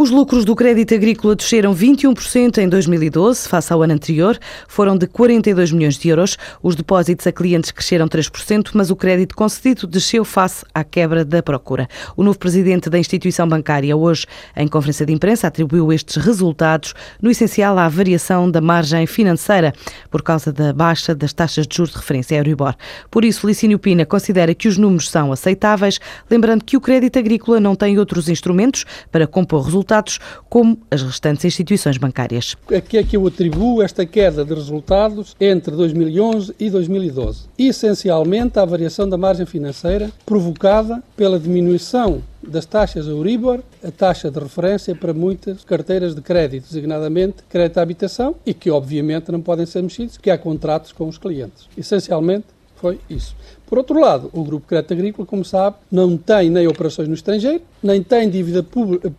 Os lucros do crédito agrícola desceram 21% em 2012, face ao ano anterior. Foram de 42 milhões de euros. Os depósitos a clientes cresceram 3%, mas o crédito concedido desceu face à quebra da procura. O novo presidente da instituição bancária, hoje, em conferência de imprensa, atribuiu estes resultados, no essencial, à variação da margem financeira, por causa da baixa das taxas de juros de referência Euribor. Por isso, Licínio Pina considera que os números são aceitáveis, lembrando que o crédito agrícola não tem outros instrumentos para compor resultados resultados, como as restantes instituições bancárias. A que é que eu atribuo esta queda de resultados entre 2011 e 2012? Essencialmente à variação da margem financeira provocada pela diminuição das taxas Euribor, a taxa de referência para muitas carteiras de crédito, designadamente crédito à habitação, e que obviamente não podem ser mexidos, porque há contratos com os clientes. Essencialmente foi isso. Por outro lado, o Grupo Crédito Agrícola, como sabe, não tem nem operações no estrangeiro, nem tem dívida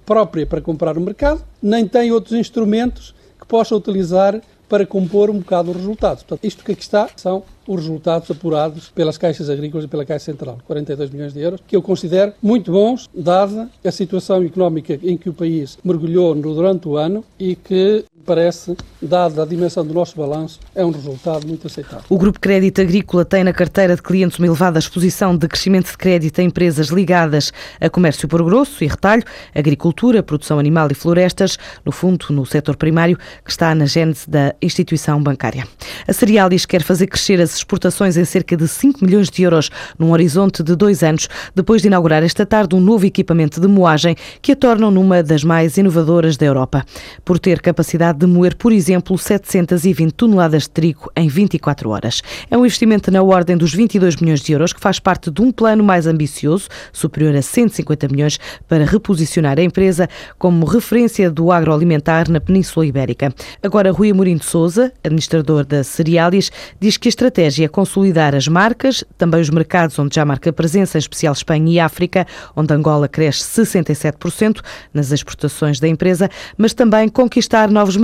própria para comprar no mercado, nem tem outros instrumentos que possa utilizar para compor um bocado os resultados. Portanto, isto que aqui está são os resultados apurados pelas caixas agrícolas e pela Caixa Central, 42 milhões de euros, que eu considero muito bons, dada a situação económica em que o país mergulhou durante o ano e que parece, dada a dimensão do nosso balanço, é um resultado muito aceitável. O Grupo Crédito Agrícola tem na carteira de clientes uma elevada exposição de crescimento de crédito a empresas ligadas a comércio por grosso e retalho, agricultura, produção animal e florestas, no fundo, no setor primário, que está na gênese da instituição bancária. A Cerealis quer fazer crescer as exportações em cerca de 5 milhões de euros num horizonte de dois anos, depois de inaugurar esta tarde um novo equipamento de moagem que a tornam numa das mais inovadoras da Europa. Por ter capacidade de moer, por exemplo, 720 toneladas de trigo em 24 horas. É um investimento na ordem dos 22 milhões de euros que faz parte de um plano mais ambicioso, superior a 150 milhões, para reposicionar a empresa como referência do agroalimentar na Península Ibérica. Agora, Rui Amorim de Souza, administrador da Cerealis, diz que a estratégia é consolidar as marcas, também os mercados onde já marca presença, em especial Espanha e África, onde Angola cresce 67% nas exportações da empresa, mas também conquistar novos mercados,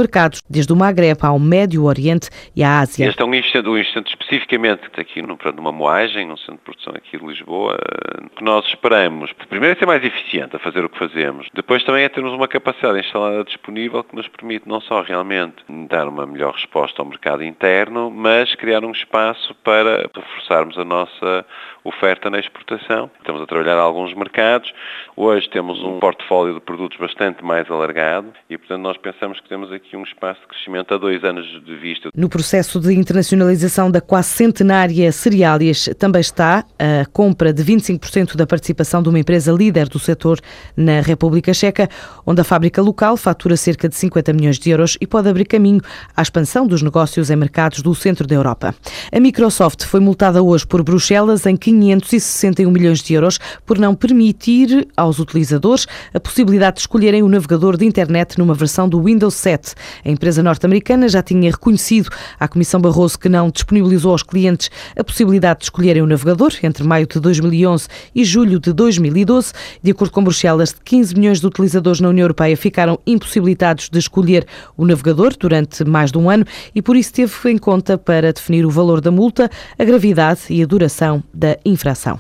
desde o Magreb ao Médio Oriente e à Ásia. Este é um instante, um instante especificamente aqui no, numa moagem, num centro de produção aqui de Lisboa, o que nós esperamos, primeiro é ser mais eficiente a fazer o que fazemos, depois também é termos uma capacidade instalada disponível que nos permite não só realmente dar uma melhor resposta ao mercado interno, mas criar um espaço para reforçarmos a nossa oferta na exportação. Estamos a trabalhar alguns mercados. Hoje temos um portfólio de produtos bastante mais alargado e, portanto, nós pensamos que temos aqui um espaço de crescimento a dois anos de vista. No processo de internacionalização da quase centenária Cereálias também está a compra de 25% da participação de uma empresa líder do setor na República Checa, onde a fábrica local fatura cerca de 50 milhões de euros e pode abrir caminho à expansão dos negócios em mercados do centro da Europa. A Microsoft foi multada hoje por Bruxelas em 561 milhões de euros por não permitir aos utilizadores a possibilidade de escolherem o navegador de internet numa versão do Windows 7. A empresa norte-americana já tinha reconhecido à Comissão Barroso que não disponibilizou aos clientes a possibilidade de escolherem o navegador entre maio de 2011 e julho de 2012. De acordo com Bruxelas, 15 milhões de utilizadores na União Europeia ficaram impossibilitados de escolher o navegador durante mais de um ano e por isso teve em conta para definir o valor da multa, a gravidade e a duração da infração.